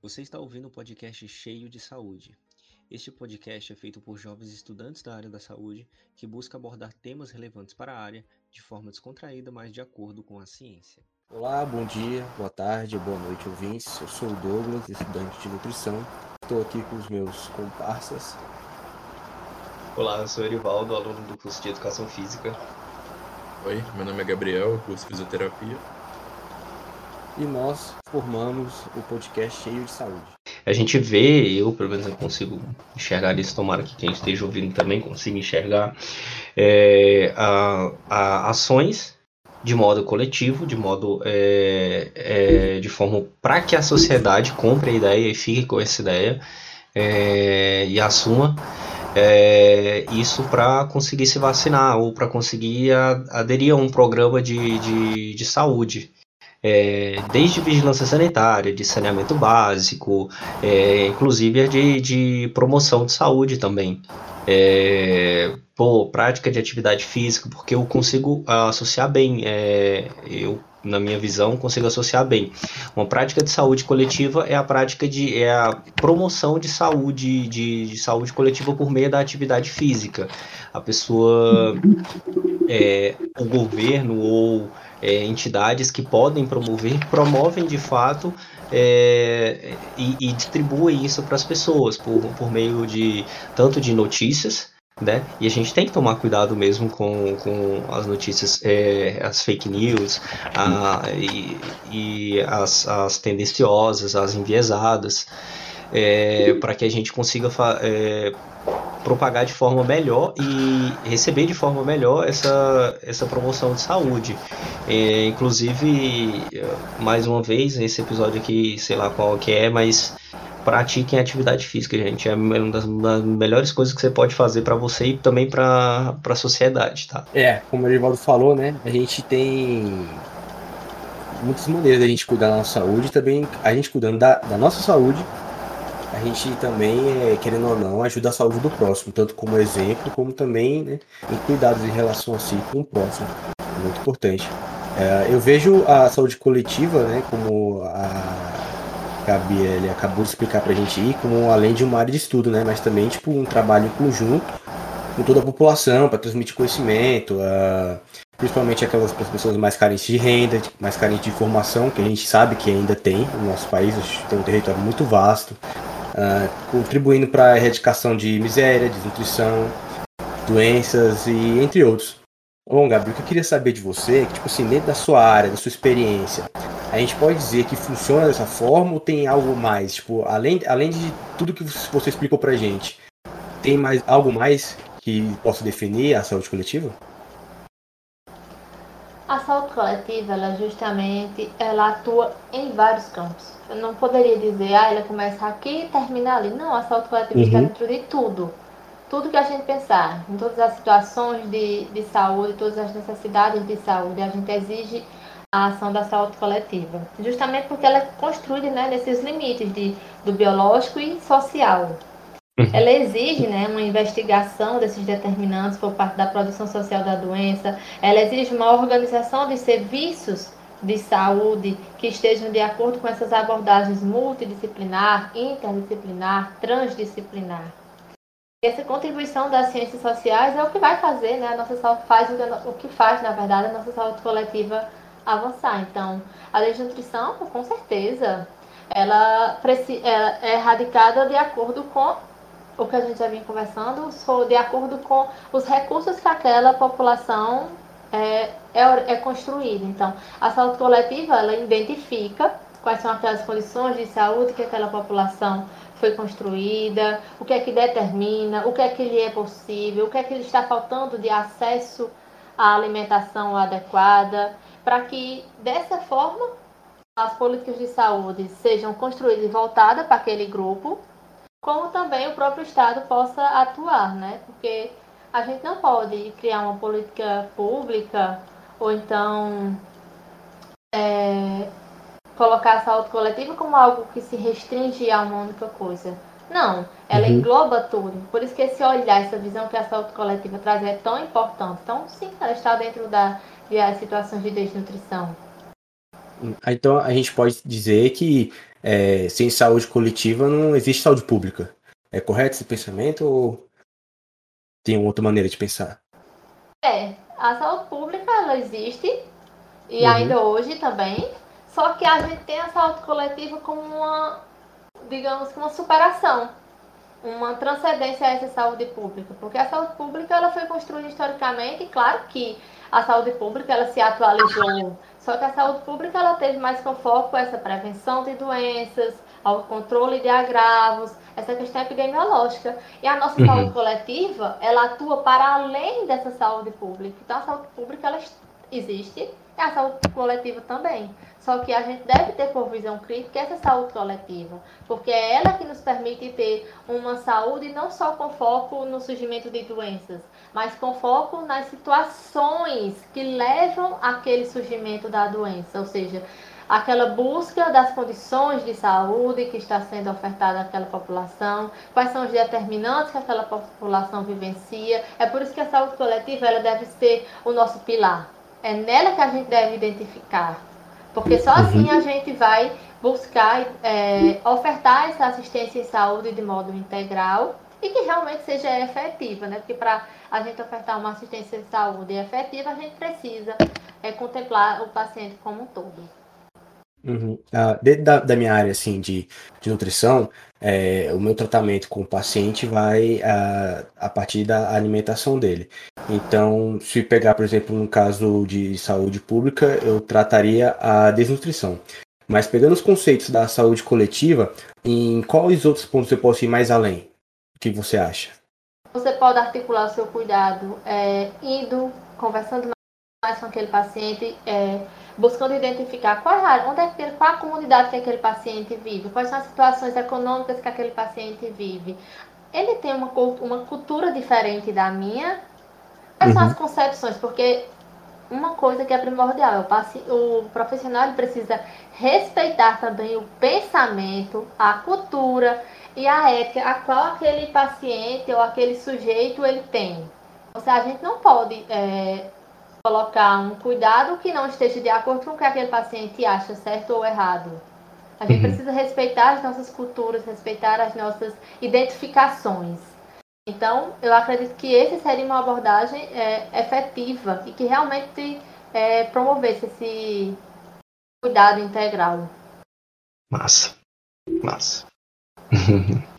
Você está ouvindo um podcast cheio de saúde. Este podcast é feito por jovens estudantes da área da saúde que busca abordar temas relevantes para a área de forma descontraída, mas de acordo com a ciência. Olá, bom dia, boa tarde, boa noite, ouvintes. Eu sou o Douglas, estudante de nutrição. Estou aqui com os meus comparsas. Olá, eu sou Erivaldo, aluno do curso de Educação Física. Oi, meu nome é Gabriel, curso de Fisioterapia. E nós formamos o podcast Cheio de Saúde. A gente vê, eu pelo menos eu consigo enxergar isso, tomara que quem esteja ouvindo também consiga enxergar, é, a, a ações de modo coletivo, de modo é, é, de forma para que a sociedade compre a ideia e fique com essa ideia é, e assuma é, isso para conseguir se vacinar ou para conseguir a, aderir a um programa de, de, de saúde é, desde vigilância sanitária, de saneamento básico, é, inclusive de, de promoção de saúde também. É, pô, prática de atividade física, porque eu consigo associar bem, é, eu na minha visão, consigo associar bem. Uma prática de saúde coletiva é a prática de é a promoção de saúde de, de saúde coletiva por meio da atividade física. A pessoa, é, o governo ou é, entidades que podem promover, promovem de fato é, e, e, isso para as pessoas por, por meio de tanto de notícias, né? E a gente tem que tomar cuidado mesmo com, com as notícias, é, as fake news a, e, e as, as tendenciosas, as enviesadas, é, para que a gente consiga é, propagar de forma melhor e receber de forma melhor essa, essa promoção de saúde. É, inclusive, mais uma vez, esse episódio aqui, sei lá qual que é, mas pratiquem atividade física, gente. É uma das, das melhores coisas que você pode fazer para você e também para a sociedade, tá? É, como o Erivaldo falou, né? A gente tem muitas maneiras da gente cuidar da nossa saúde, também a gente cuidando da, da nossa saúde a gente também, é, querendo ou não, ajuda a saúde do próximo, tanto como exemplo, como também né, em cuidados em relação a si com o próximo. Muito importante. É, eu vejo a saúde coletiva, né, como a Gabi ele acabou de explicar para a gente ir, como além de uma área de estudo, né, mas também tipo um trabalho em conjunto com toda a população para transmitir conhecimento, principalmente aquelas pessoas mais carentes de renda, mais carentes de informação, que a gente sabe que ainda tem no nosso país, tem um território muito vasto, uh, contribuindo para a erradicação de miséria, desnutrição, doenças e entre outros. Bom, Gabriel, o que eu queria saber de você é que, tipo assim, dentro da sua área, da sua experiência, a gente pode dizer que funciona dessa forma ou tem algo mais? Tipo, além, além de tudo que você explicou pra gente, tem mais algo mais que possa definir a saúde coletiva? A saúde coletiva, ela justamente, ela atua em vários campos. Eu não poderia dizer, ah, ela começa aqui e termina ali. Não, a saúde coletiva uhum. está dentro de tudo. Tudo que a gente pensar, em todas as situações de, de saúde, todas as necessidades de saúde, a gente exige a ação da saúde coletiva. Justamente porque ela é construída né, nesses limites de, do biológico e social. Ela exige né, uma investigação desses determinantes por parte da produção social da doença, ela exige uma organização de serviços de saúde que estejam de acordo com essas abordagens multidisciplinar, interdisciplinar, transdisciplinar. Essa contribuição das ciências sociais é o que vai fazer, né? A nossa saúde faz o que faz, na verdade, a nossa saúde coletiva avançar. Então, a lei de nutrição, com certeza, ela, é radicada de acordo com o que a gente já vinha conversando, de acordo com os recursos que aquela população é, é, é construída. Então, a saúde coletiva, ela identifica quais são aquelas condições de saúde que aquela população foi construída, o que é que determina, o que é que lhe é possível, o que é que lhe está faltando de acesso à alimentação adequada, para que dessa forma as políticas de saúde sejam construídas e voltadas para aquele grupo como também o próprio Estado possa atuar, né? Porque a gente não pode criar uma política pública ou então é, colocar a saúde coletiva como algo que se restringe a uma única coisa. Não, ela uhum. engloba tudo. Por isso que esse olhar, essa visão que a saúde coletiva traz é tão importante. Então, sim, ela está dentro da, de situações de desnutrição. Então a gente pode dizer que é, sem saúde coletiva não existe saúde pública. É correto esse pensamento ou tem outra maneira de pensar? É, a saúde pública ela existe e uhum. ainda hoje também, só que a gente tem a saúde coletiva como uma, digamos uma superação, uma transcendência a essa saúde pública, porque a saúde pública ela foi construída historicamente, e claro que a saúde pública ela se atualizou, só que a saúde pública ela teve mais com foco essa prevenção de doenças, ao controle de agravos, essa questão epidemiológica. E a nossa uhum. saúde coletiva, ela atua para além dessa saúde pública. Então a saúde pública ela existe e a saúde coletiva também. Só que a gente deve ter por visão crítica essa saúde coletiva, porque é ela que nos permite ter uma saúde não só com foco no surgimento de doenças, mas com foco nas situações que levam àquele surgimento da doença, ou seja, aquela busca das condições de saúde que está sendo ofertada àquela população, quais são os determinantes que aquela população vivencia. É por isso que a saúde coletiva ela deve ser o nosso pilar. É nela que a gente deve identificar, porque só assim uhum. a gente vai buscar é, ofertar essa assistência em saúde de modo integral e que realmente seja efetiva, né? Porque para a gente ofertar uma assistência de saúde efetiva, a gente precisa é, contemplar o paciente como um todo. Uhum. Ah, dentro da, da, minha área assim de, de nutrição, é, o meu tratamento com o paciente vai a, ah, a partir da alimentação dele. Então, se pegar, por exemplo, um caso de saúde pública, eu trataria a desnutrição. Mas pegando os conceitos da saúde coletiva, em quais outros pontos eu posso ir mais além? O que você acha? Você pode articular o seu cuidado é, indo, conversando mais com aquele paciente, é, buscando identificar qual é a área, onde é que, qual a comunidade que aquele paciente vive, quais são as situações econômicas que aquele paciente vive. Ele tem uma, uma cultura diferente da minha. Quais uhum. são as concepções? Porque uma coisa que é primordial, o, o profissional precisa respeitar também o pensamento, a cultura e a ética a qual aquele paciente ou aquele sujeito ele tem. Ou seja, a gente não pode é, colocar um cuidado que não esteja de acordo com o que aquele paciente acha certo ou errado. A gente uhum. precisa respeitar as nossas culturas, respeitar as nossas identificações. Então, eu acredito que esse seria uma abordagem é, efetiva e que realmente é, promovesse esse cuidado integral. Massa, massa.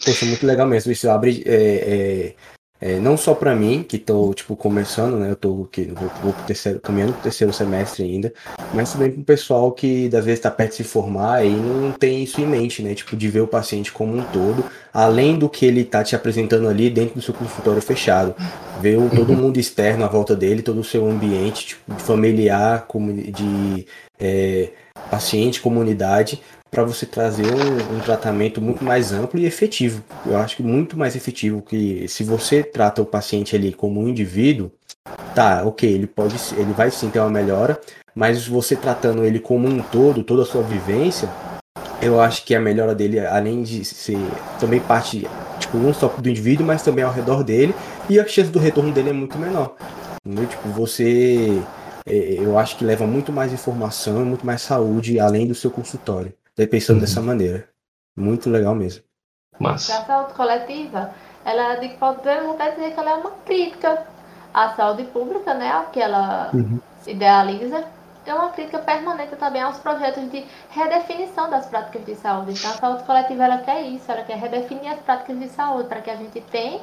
Poxa, muito legal mesmo. Isso abre é, é não só para mim, que estou tipo, começando, né? Eu tô que, vou, vou pro terceiro, caminhando pro terceiro semestre ainda, mas também para o pessoal que às vezes está perto de se formar e não tem isso em mente, né? Tipo, de ver o paciente como um todo, além do que ele tá te apresentando ali dentro do seu consultório fechado. Ver o, todo uhum. mundo externo à volta dele, todo o seu ambiente, tipo, familiar, de é, paciente, comunidade, para você trazer um, um, tratamento muito mais amplo e efetivo. Eu acho que muito mais efetivo que se você trata o paciente ali como um indivíduo, tá, ok, ele pode, ele vai sim ter uma melhora, mas você tratando ele como um todo, toda a sua vivência, eu acho que a melhora dele, além de ser também parte, tipo, não só do indivíduo, mas também ao redor dele, e a chance do retorno dele é muito menor. Entendeu? Tipo, você é, eu acho que leva muito mais informação, muito mais saúde além do seu consultório pensando uhum. dessa maneira. Muito legal mesmo. Massa. A saúde coletiva, ela de podemos até dizer que ela é uma crítica à saúde pública, né? Que ela uhum. idealiza. É uma crítica permanente também aos projetos de redefinição das práticas de saúde. Então, a saúde coletiva ela quer isso, ela quer redefinir as práticas de saúde para que a gente tenha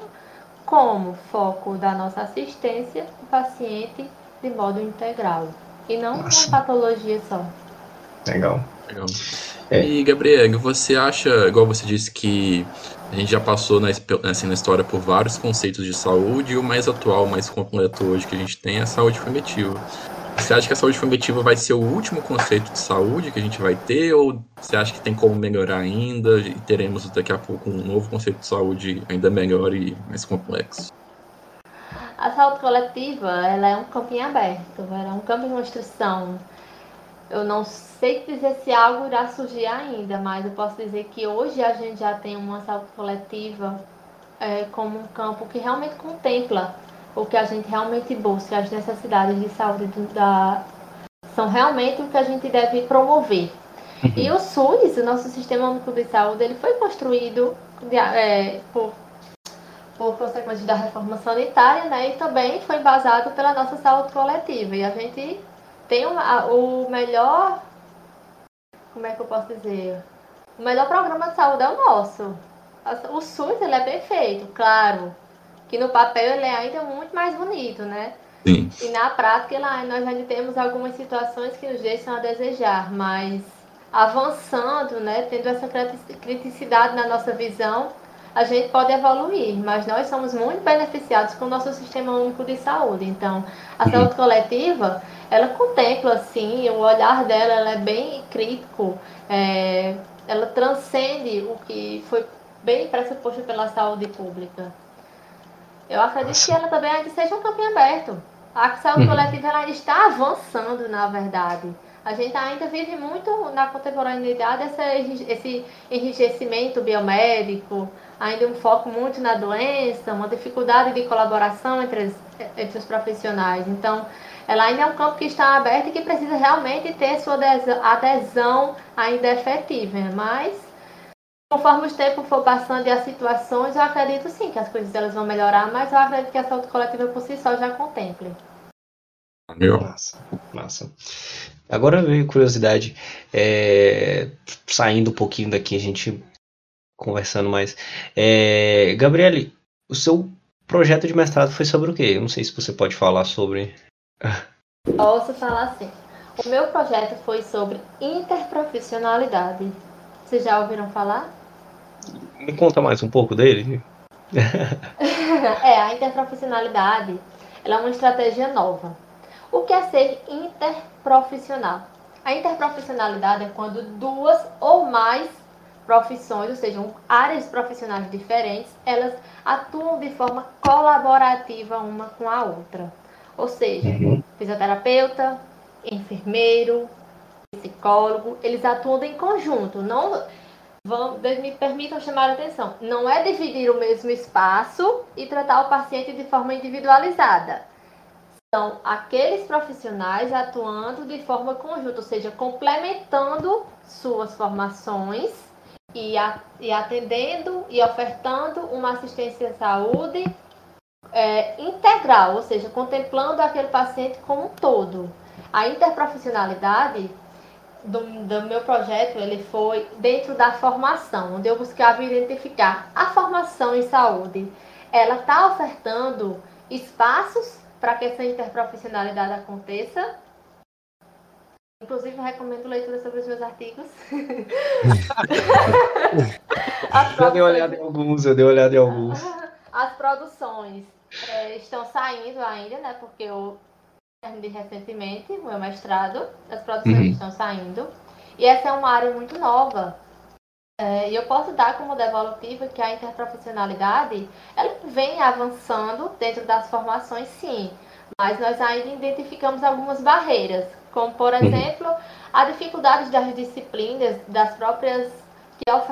como foco da nossa assistência o paciente de modo integral e não Nossa. uma patologia só. Legal. Legal. É. E, Gabriel, você acha, igual você disse que a gente já passou na, assim, na história por vários conceitos de saúde e o mais atual, o mais completo hoje que a gente tem é a saúde afirmativa. Você acha que a saúde afirmativa vai ser o último conceito de saúde que a gente vai ter ou você acha que tem como melhorar ainda e teremos daqui a pouco um novo conceito de saúde ainda melhor e mais complexo? A saúde coletiva ela é um campinho aberto, ela é um campo de construção eu não sei dizer se algo irá surgir ainda, mas eu posso dizer que hoje a gente já tem uma saúde coletiva é, como um campo que realmente contempla o que a gente realmente busca, as necessidades de saúde da são realmente o que a gente deve promover. Uhum. E o SUS, o nosso Sistema Único de Saúde, ele foi construído de, é, por, por consequência da reforma sanitária, né? E também foi embasado pela nossa saúde coletiva. E a gente tem uma, o melhor, como é que eu posso dizer? O melhor programa de saúde é o nosso. O SUS ele é bem feito, claro. Que no papel ele é ainda muito mais bonito, né? Sim. E na prática lá, nós ainda temos algumas situações que nos deixam a desejar, mas avançando, né, tendo essa criticidade na nossa visão, a gente pode evoluir, mas nós somos muito beneficiados com o nosso sistema único de saúde. Então, a uhum. saúde coletiva, ela contempla, assim, o olhar dela ela é bem crítico, é, ela transcende o que foi bem pressuposto pela saúde pública. Eu acredito que ela também ainda seja um caminho aberto. A saúde uhum. coletiva ela está avançando, na verdade. A gente ainda vive muito na contemporaneidade esse, esse enriquecimento biomédico, ainda um foco muito na doença, uma dificuldade de colaboração entre, entre os profissionais. Então, ela ainda é um campo que está aberto e que precisa realmente ter sua adesão ainda efetiva. Mas Conforme o tempo for passando e as situações, eu acredito sim que as coisas elas vão melhorar, mas eu acredito que a saúde coletiva por si só já contemple. Meu. Massa, massa. Agora veio curiosidade, é, saindo um pouquinho daqui, a gente conversando mais. É, Gabriele, o seu projeto de mestrado foi sobre o quê? Eu não sei se você pode falar sobre. Posso falar sim. O meu projeto foi sobre interprofissionalidade. Vocês já ouviram falar? Me conta mais um pouco dele. é, a interprofissionalidade ela é uma estratégia nova. O que é ser interprofissional? A interprofissionalidade é quando duas ou mais profissões, ou seja, áreas profissionais diferentes, elas atuam de forma colaborativa uma com a outra. Ou seja, uhum. fisioterapeuta, enfermeiro, psicólogo, eles atuam em conjunto. Não vão, me permitam chamar a atenção. Não é dividir o mesmo espaço e tratar o paciente de forma individualizada. São aqueles profissionais atuando de forma conjunta, ou seja, complementando suas formações e, a, e atendendo e ofertando uma assistência à saúde é, integral, ou seja, contemplando aquele paciente como um todo. A interprofissionalidade do, do, meu projeto ele foi dentro da formação, onde eu buscava identificar a formação em saúde. Ela está ofertando espaços para que essa interprofissionalidade aconteça. Inclusive, recomendo leitura sobre os meus artigos. eu dei olhada em alguns, eu dei olhada em alguns. As produções é, estão saindo ainda, né? Porque eu terminei recentemente o meu mestrado, as produções uhum. estão saindo. E essa é uma área muito nova. É, e eu posso dar como devolutiva que a interprofissionalidade ela vem avançando dentro das formações, sim. Mas nós ainda identificamos algumas barreiras, como, por uhum. exemplo, a dificuldade das disciplinas, das próprias.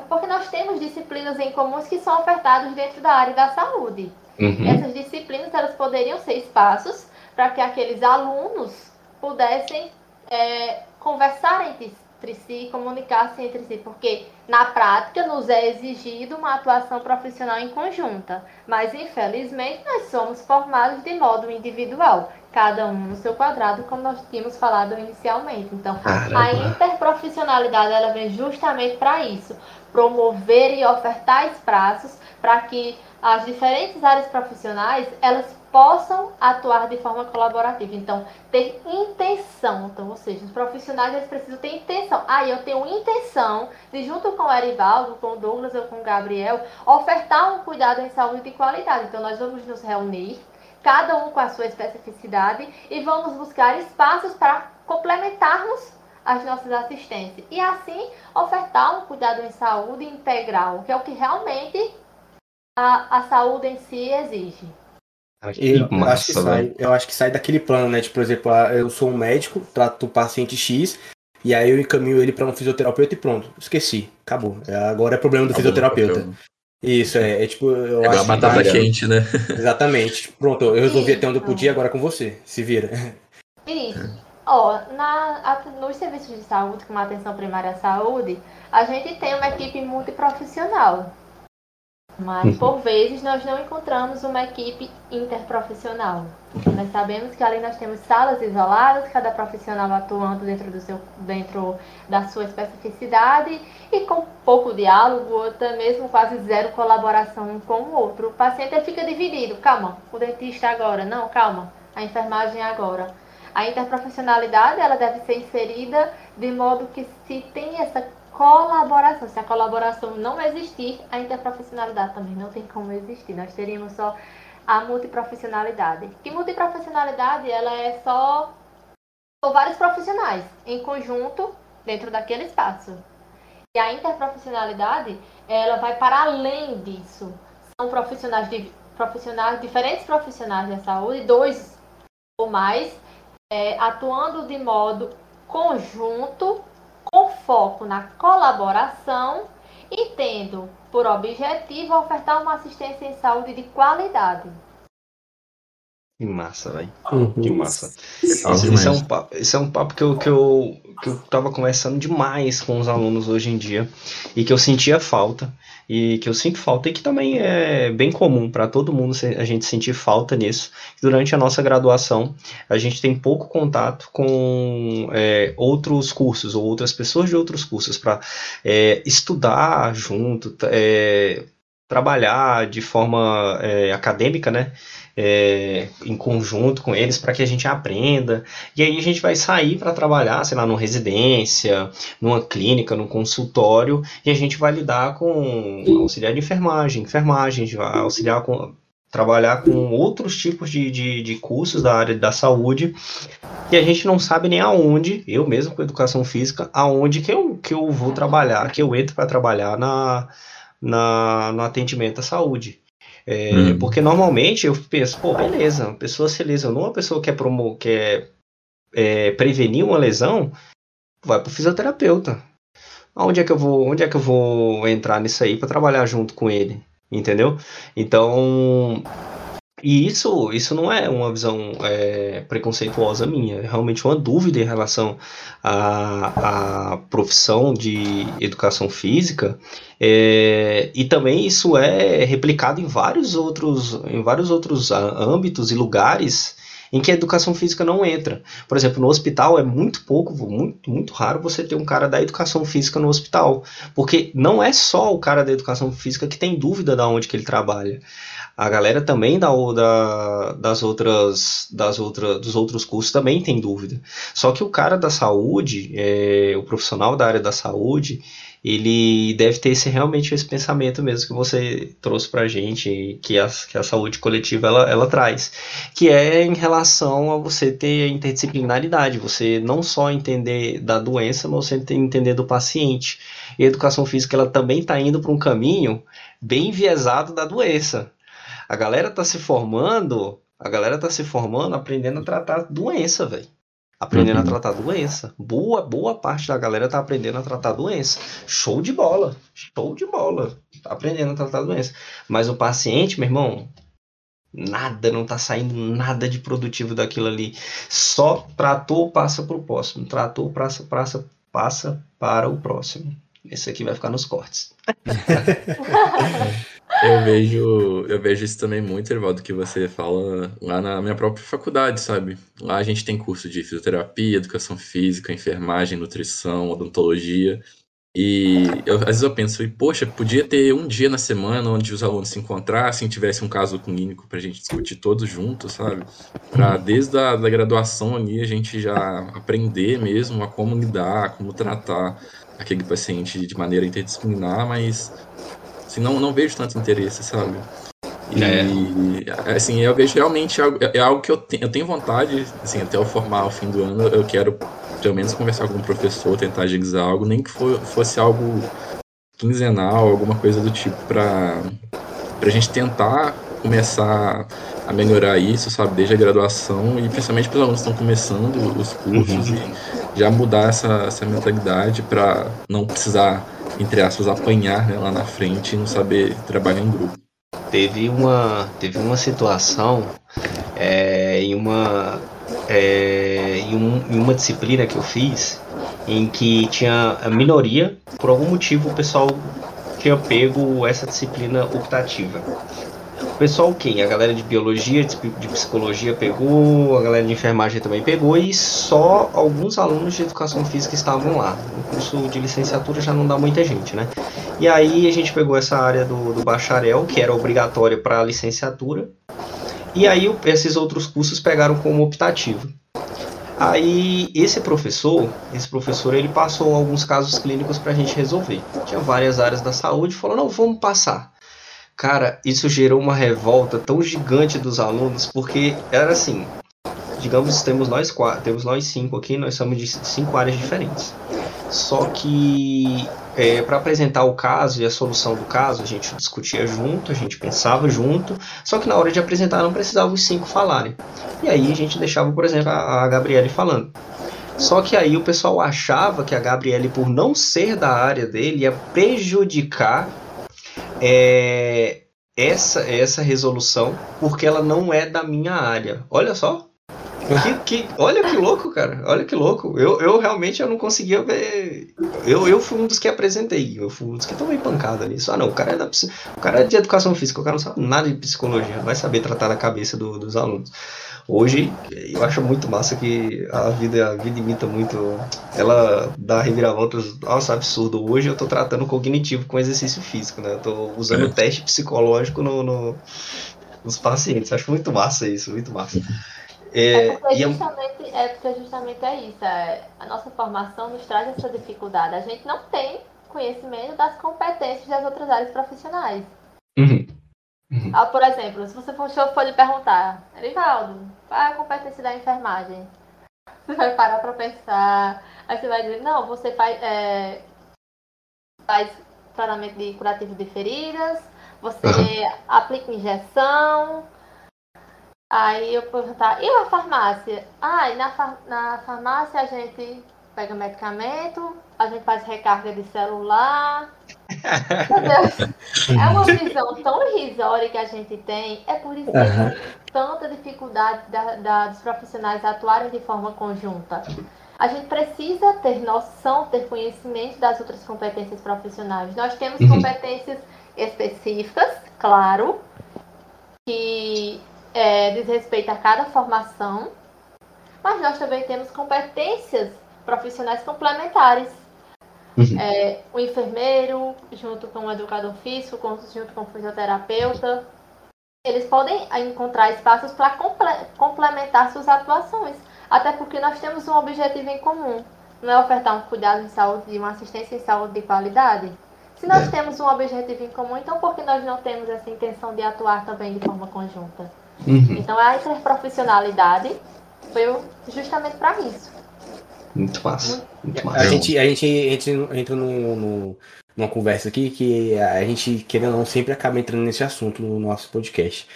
Porque nós temos disciplinas em comuns que são ofertadas dentro da área da saúde. Uhum. Essas disciplinas elas poderiam ser espaços para que aqueles alunos pudessem é, conversar entre, entre si, comunicar-se entre si, porque na prática nos é exigido uma atuação profissional em conjunta, mas infelizmente nós somos formados de modo individual, cada um no seu quadrado, como nós tínhamos falado inicialmente. Então, Caramba. a interprofissionalidade ela vem justamente para isso, promover e ofertar espaços para que as diferentes áreas profissionais elas possam atuar de forma colaborativa. Então, ter intenção. Então, ou seja, os profissionais eles precisam ter intenção. Ah, eu tenho intenção de, junto com o Erivaldo, com o Douglas ou com o Gabriel, ofertar um cuidado em saúde de qualidade. Então, nós vamos nos reunir, cada um com a sua especificidade, e vamos buscar espaços para complementarmos as nossas assistências. E assim, ofertar um cuidado em saúde integral, que é o que realmente a, a saúde em si exige. Eu, massa, acho que sai, eu acho que sai daquele plano, né? Tipo, por exemplo, ah, eu sou um médico, trato o paciente X, e aí eu encaminho ele para um fisioterapeuta e pronto, esqueci, acabou. É, agora é problema do acabou, fisioterapeuta. Acabou. Isso, é, é, tipo, eu é acho uma batata quente, né? Exatamente. Pronto, eu resolvi até onde eu podia, agora com você. Se vira. Isso. Ó, na, nos serviços de saúde, como a atenção primária à saúde, a gente tem uma equipe multiprofissional. Mas, uhum. por vezes, nós não encontramos uma equipe interprofissional. Nós sabemos que ali nós temos salas isoladas, cada profissional atuando dentro, do seu, dentro da sua especificidade e com pouco diálogo, ou até mesmo quase zero colaboração um com o outro. O paciente fica dividido. Calma, o dentista agora. Não, calma, a enfermagem agora. A interprofissionalidade ela deve ser inserida de modo que se tem essa colaboração. Se a colaboração não existir, a interprofissionalidade também não tem como existir. Nós teríamos só a multiprofissionalidade. Que multiprofissionalidade ela é só são vários profissionais em conjunto dentro daquele espaço. E a interprofissionalidade, ela vai para além disso. São profissionais de profissionais diferentes profissionais da saúde, dois ou mais, é, atuando de modo conjunto com foco na colaboração e tendo por objetivo ofertar uma assistência em saúde de qualidade. Que massa, velho. Uhum. Que massa. Isso, é um papo, isso é um papo que eu, que, eu, que eu tava conversando demais com os alunos hoje em dia e que eu sentia falta e que eu sinto falta e que também é bem comum para todo mundo a gente sentir falta nisso. Durante a nossa graduação, a gente tem pouco contato com é, outros cursos ou outras pessoas de outros cursos para é, estudar junto, é, trabalhar de forma é, acadêmica, né? é, em conjunto com eles para que a gente aprenda. E aí a gente vai sair para trabalhar, sei lá, numa residência, numa clínica, num consultório, e a gente vai lidar com auxiliar de enfermagem, enfermagem, auxiliar com trabalhar com outros tipos de, de, de, cursos da área da saúde e a gente não sabe nem aonde, eu mesmo com educação física, aonde que eu, que eu vou trabalhar, que eu entro para trabalhar na, na, no atendimento à saúde. É, hum. Porque normalmente eu penso, pô, beleza, uma pessoa se lesionou, uma pessoa quer, promo quer é, prevenir uma lesão, vai pro fisioterapeuta. Onde é que eu vou, onde é que eu vou entrar nisso aí para trabalhar junto com ele? Entendeu? Então, e isso, isso não é uma visão é, preconceituosa minha, é realmente uma dúvida em relação à, à profissão de educação física, é, e também isso é replicado em vários outros, em vários outros âmbitos e lugares em que a educação física não entra. Por exemplo, no hospital é muito pouco, muito, muito raro você ter um cara da educação física no hospital, porque não é só o cara da educação física que tem dúvida de onde que ele trabalha a galera também da, da, das outras, das outras, dos outros cursos também tem dúvida. Só que o cara da saúde, é, o profissional da área da saúde, ele deve ter esse, realmente esse pensamento mesmo que você trouxe para a gente, que a, que a saúde coletiva ela, ela traz, que é em relação a você ter a interdisciplinaridade, você não só entender da doença, mas você entender do paciente. E a educação física ela também está indo para um caminho bem enviesado da doença. A galera tá se formando, a galera tá se formando aprendendo a tratar doença, velho. Aprendendo uhum. a tratar doença. Boa, boa parte da galera tá aprendendo a tratar doença. Show de bola. Show de bola. Tá aprendendo a tratar doença. Mas o paciente, meu irmão, nada, não tá saindo nada de produtivo daquilo ali. Só tratou, passa pro próximo. Tratou, passa, passa, passa para o próximo. Esse aqui vai ficar nos cortes. Eu vejo, eu vejo isso também muito, Ervaldo, que você fala lá na minha própria faculdade, sabe? Lá a gente tem curso de fisioterapia, educação física, enfermagem, nutrição, odontologia. E eu, às vezes eu penso, e, poxa, podia ter um dia na semana onde os alunos se encontrassem, tivesse um caso clínico para a gente discutir todos juntos, sabe? Para desde a da graduação ali a gente já aprender mesmo a como lidar, como tratar aquele paciente de maneira interdisciplinar, mas Assim, não, não vejo tanto interesse, sabe? E, é. assim, eu vejo realmente algo, é algo que eu, te, eu tenho vontade, assim, até eu formar o fim do ano, eu quero pelo menos conversar com um professor, tentar agilizar algo, nem que for, fosse algo quinzenal, alguma coisa do tipo, para a gente tentar começar a melhorar isso, sabe, desde a graduação e principalmente para os alunos que estão começando os cursos uhum. e já mudar essa, essa mentalidade para não precisar entre aspas, apanhar né, lá na frente e não saber trabalhar em grupo. Teve uma, teve uma situação é, em uma é, em, um, em uma disciplina que eu fiz, em que tinha a minoria, por algum motivo o pessoal tinha pego essa disciplina optativa. O pessoal quem? A galera de biologia, de psicologia pegou, a galera de enfermagem também pegou e só alguns alunos de educação física estavam lá. No curso de licenciatura já não dá muita gente, né? E aí a gente pegou essa área do, do bacharel, que era obrigatória para a licenciatura, e aí esses outros cursos pegaram como optativo. Aí esse professor, esse professor, ele passou alguns casos clínicos para a gente resolver. Tinha várias áreas da saúde, falou não, vamos passar. Cara, isso gerou uma revolta tão gigante dos alunos, porque era assim, digamos, temos nós quatro, temos nós cinco aqui, nós somos de cinco áreas diferentes. Só que é, para apresentar o caso e a solução do caso, a gente discutia junto, a gente pensava junto, só que na hora de apresentar não precisava os cinco falarem. E aí a gente deixava, por exemplo, a, a Gabriele falando. Só que aí o pessoal achava que a Gabriele, por não ser da área dele, ia prejudicar é, essa, essa resolução porque ela não é da minha área. Olha só. Que, que, olha que louco, cara. Olha que louco. Eu, eu realmente eu não conseguia ver. Eu, eu fui um dos que apresentei. Eu fui um dos que tomei pancada nisso. Ah, não. O cara é, da, o cara é de educação física. O cara não sabe nada de psicologia. Vai saber tratar da cabeça do, dos alunos. Hoje, eu acho muito massa que a vida, a vida imita muito. Ela dá reviravoltas. Nossa, absurdo. Hoje eu tô tratando cognitivo com exercício físico, né? Eu tô usando é. teste psicológico no, no, nos pacientes. Acho muito massa isso, muito massa. É, é, porque justamente, é porque justamente é isso. É, a nossa formação nos traz essa dificuldade. A gente não tem conhecimento das competências das outras áreas profissionais. Uhum. Uhum. Ah, por exemplo, se você for, for lhe perguntar, Erivaldo, é a competência da enfermagem? Você vai parar para pensar, aí você vai dizer, não, você faz, é, faz tratamento de curativo de feridas, você uhum. aplica injeção. Aí eu perguntar, e a farmácia? Ah, e na, na farmácia a gente pega medicamento, a gente faz recarga de celular. é uma visão tão irrisória que a gente tem. É por isso que uhum. Tanta dificuldade da, da, dos profissionais atuarem de forma conjunta. A gente precisa ter noção, ter conhecimento das outras competências profissionais. Nós temos uhum. competências específicas, claro, que é, diz respeito a cada formação, mas nós também temos competências profissionais complementares. Uhum. É, o enfermeiro, junto com o educador físico, junto com o fisioterapeuta, eles podem encontrar espaços para comple complementar suas atuações. Até porque nós temos um objetivo em comum. Não é ofertar um cuidado em saúde e uma assistência em saúde de qualidade? Se nós é. temos um objetivo em comum, então por que nós não temos essa intenção de atuar também de forma conjunta? Uhum. Então a interprofissionalidade foi justamente para isso. Muito massa. Muito massa. A gente, a gente entra, entra no, no, numa conversa aqui que a gente, querendo ou não, sempre acaba entrando nesse assunto no nosso podcast.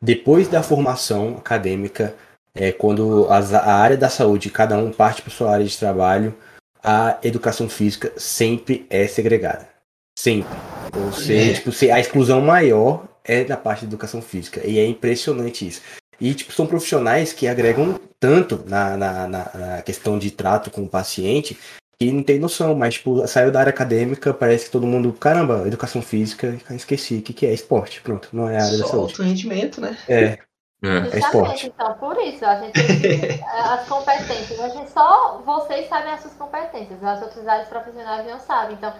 Depois da formação acadêmica, é, quando as, a área da saúde, cada um parte para sua área de trabalho, a educação física sempre é segregada. Sempre. Ou seja, é. tipo, a exclusão maior é da parte da educação física. E é impressionante isso. E, tipo, são profissionais que agregam tanto na, na, na, na questão de trato com o paciente que não tem noção, mas, tipo, saiu da área acadêmica, parece que todo mundo, caramba, educação física, esqueci, o que, que é? Esporte, pronto, não é a área Só da saúde. Alto rendimento, né? É. É, é esporte. Então, por isso, a gente as competências, a gente só vocês sabem as suas competências, as outras áreas profissionais não sabem. Então,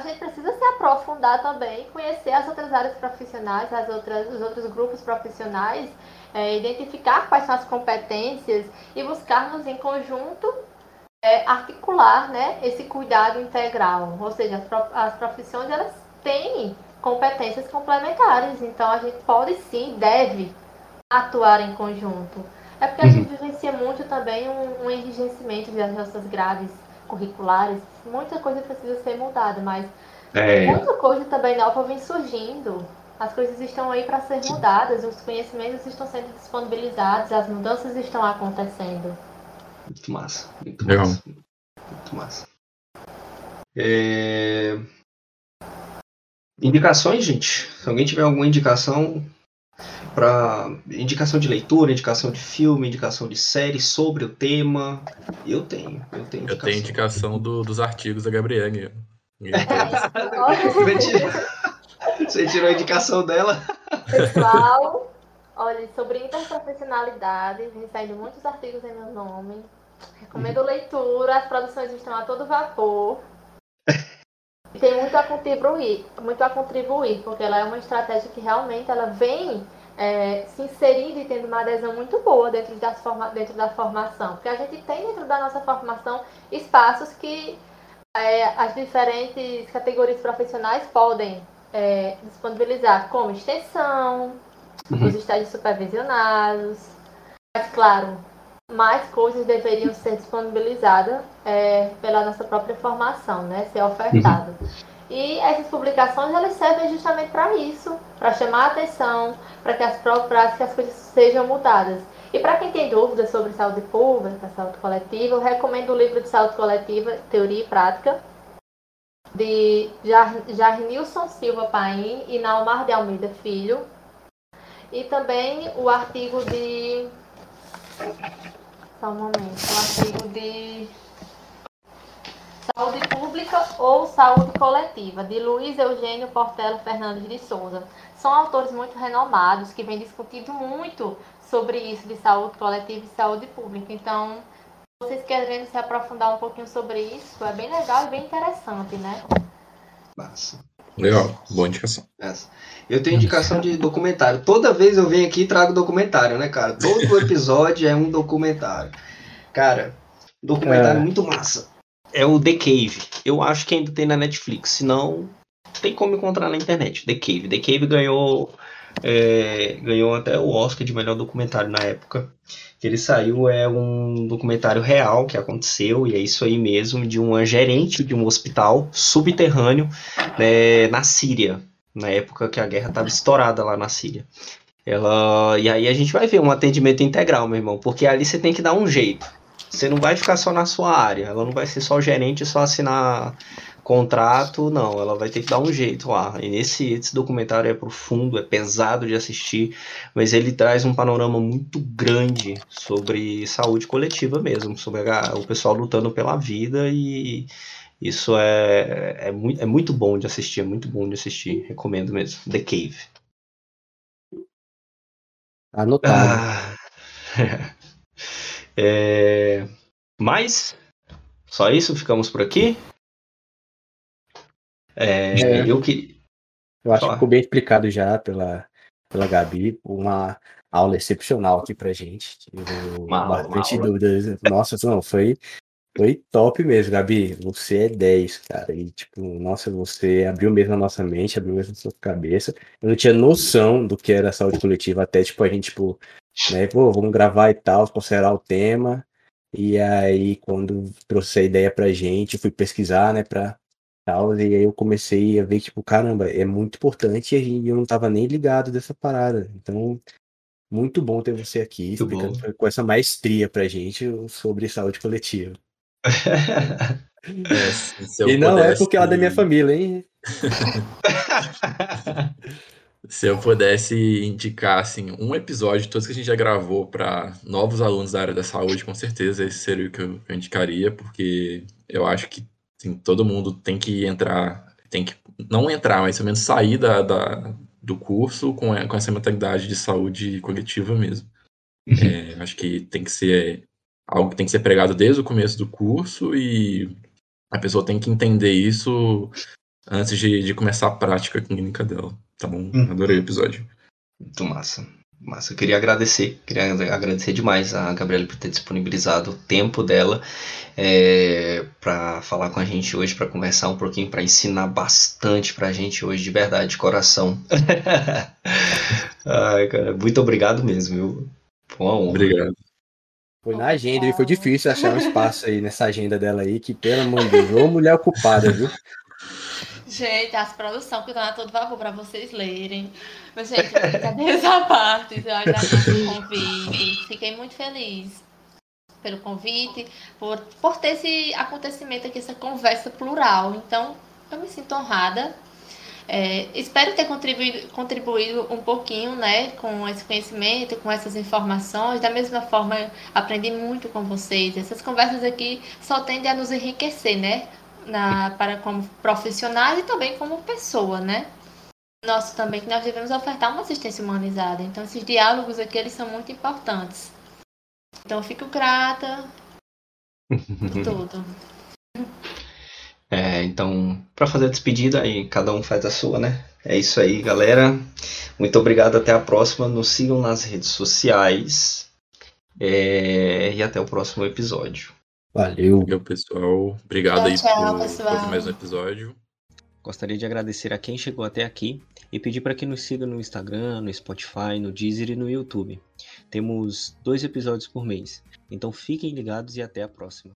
a gente precisa se aprofundar também, conhecer as outras áreas profissionais, as outras, os outros grupos profissionais é, identificar quais são as competências e buscarmos em conjunto é, articular né, esse cuidado integral. Ou seja, as, as profissões elas têm competências complementares, então a gente pode sim, deve atuar em conjunto. É porque a uhum. gente vivencia muito também um, um enrijecimento das nossas grades curriculares. Muita coisa precisa ser mudada, mas é. muita coisa também nova vem surgindo. As coisas estão aí para ser mudadas, os conhecimentos estão sendo disponibilizados, as mudanças estão acontecendo. Muito massa, muito Legal. massa. Muito massa. É... Indicações, gente? Se alguém tiver alguma indicação. para indicação de leitura, indicação de filme, indicação de série sobre o tema. Eu tenho, eu tenho indicação. Eu tenho indicação do, dos artigos da tirou, você tirou a indicação dela? Pessoal, olha, sobre interprofissionalidade, vem saindo muitos artigos em meu nome. Recomendo leitura, as produções estão a todo vapor. Tem muito a contribuir, muito a contribuir, porque ela é uma estratégia que realmente ela vem é, se inserindo e tendo uma adesão muito boa dentro, das forma, dentro da formação. Porque a gente tem dentro da nossa formação espaços que é, as diferentes categorias profissionais podem é, disponibilizar, como extensão, uhum. os estágios supervisionados. Mas, claro, mais coisas deveriam ser disponibilizadas é, pela nossa própria formação, né? Ser ofertado. Uhum. E essas publicações elas servem justamente para isso, para chamar a atenção, para que as próprias que as coisas sejam mudadas. E para quem tem dúvidas sobre saúde pública, saúde coletiva, eu recomendo o livro de saúde coletiva, Teoria e Prática, de Jarnilson Silva Paim e Naumar de Almeida Filho. E também o artigo de. Só um momento. O artigo de Saúde Pública ou Saúde Coletiva, de Luiz Eugênio Portela Fernandes de Souza. São autores muito renomados que vêm discutindo muito sobre isso de saúde coletiva e saúde pública. Então, se vocês querem se aprofundar um pouquinho sobre isso, é bem legal e bem interessante, né? Massa. Legal, boa indicação. Essa. Eu tenho indicação de documentário. Toda vez eu venho aqui e trago documentário, né, cara? Todo episódio é um documentário. Cara, documentário é. muito massa. É o The Cave. Eu acho que ainda tem na Netflix. Se não, tem como encontrar na internet. The Cave. The Cave ganhou é, ganhou até o Oscar de melhor documentário na época. Que ele saiu é um documentário real que aconteceu e é isso aí mesmo de uma gerente de um hospital subterrâneo né, na Síria. Na época que a guerra estava estourada lá na Síria. Ela e aí a gente vai ver um atendimento integral meu irmão porque ali você tem que dar um jeito. Você não vai ficar só na sua área ela não vai ser só gerente só assinar contrato, não, ela vai ter que dar um jeito lá. E nesse esse documentário é profundo, é pesado de assistir, mas ele traz um panorama muito grande sobre saúde coletiva mesmo, sobre a, o pessoal lutando pela vida e isso é, é, muito, é muito bom de assistir, é muito bom de assistir, recomendo mesmo. The Cave. Anotado. Ah, é, mas, só isso, ficamos por aqui. É, é, eu que. Eu acho que ficou bem explicado já pela, pela Gabi, uma aula excepcional aqui pra gente. Uma, bastante uma dúvidas. Nossa, não, foi, foi top mesmo, Gabi. Você é 10, cara. E, tipo, nossa, você abriu mesmo a nossa mente, abriu mesmo a sua cabeça. Eu não tinha noção do que era saúde coletiva, até, tipo, a gente, tipo, né, pô, vamos gravar e tal, considerar o tema. E aí, quando trouxe a ideia pra gente, eu fui pesquisar, né, pra tal, e aí eu comecei a ver, tipo, caramba, é muito importante e eu não tava nem ligado dessa parada. Então, muito bom ter você aqui, muito explicando bom. com essa maestria pra gente sobre saúde coletiva. é, e não é porque ela é da minha família, hein? se eu pudesse indicar assim, um episódio de todos que a gente já gravou para novos alunos da área da saúde, com certeza esse seria o que eu indicaria, porque eu acho que Assim, todo mundo tem que entrar, tem que não entrar, mas pelo menos sair da, da do curso com, com essa mentalidade de saúde coletiva mesmo. Uhum. É, acho que tem que ser algo que tem que ser pregado desde o começo do curso e a pessoa tem que entender isso antes de, de começar a prática clínica dela. Tá bom? Uhum. Adorei o episódio. Muito massa. Mas eu queria agradecer, queria agradecer demais a Gabriela por ter disponibilizado o tempo dela é, para falar com a gente hoje, para conversar um pouquinho, para ensinar bastante para a gente hoje, de verdade, de coração. Ai, cara, muito obrigado mesmo, viu? Foi uma honra. Obrigado. Foi na agenda e foi difícil achar um espaço aí nessa agenda dela aí, que pelo amor de Deus, ô mulher ocupada, viu? Gente, as produções que estão a todo vapor para vocês lerem. Mas, gente, cadê essa parte? Eu agradeço o convite. Fiquei muito feliz pelo convite, por, por ter esse acontecimento aqui, essa conversa plural. Então, eu me sinto honrada. É, espero ter contribuído, contribuído um pouquinho né, com esse conhecimento, com essas informações. Da mesma forma, aprendi muito com vocês. Essas conversas aqui só tendem a nos enriquecer, né? Na, para como profissionais e também como pessoa, né? Nosso também que nós devemos ofertar uma assistência humanizada. Então, esses diálogos aqui eles são muito importantes. Então, eu fico grata por tudo. É, então, para fazer a despedida, aí cada um faz a sua, né? É isso aí, galera. Muito obrigado, até a próxima. Nos sigam nas redes sociais. É, e até o próximo episódio. Valeu. Valeu, pessoal. Obrigado Tchau, aí tchau, por, pessoal. por mais um episódio. Gostaria de agradecer a quem chegou até aqui e pedir para que nos siga no Instagram, no Spotify, no Deezer e no YouTube. Temos dois episódios por mês, então fiquem ligados e até a próxima.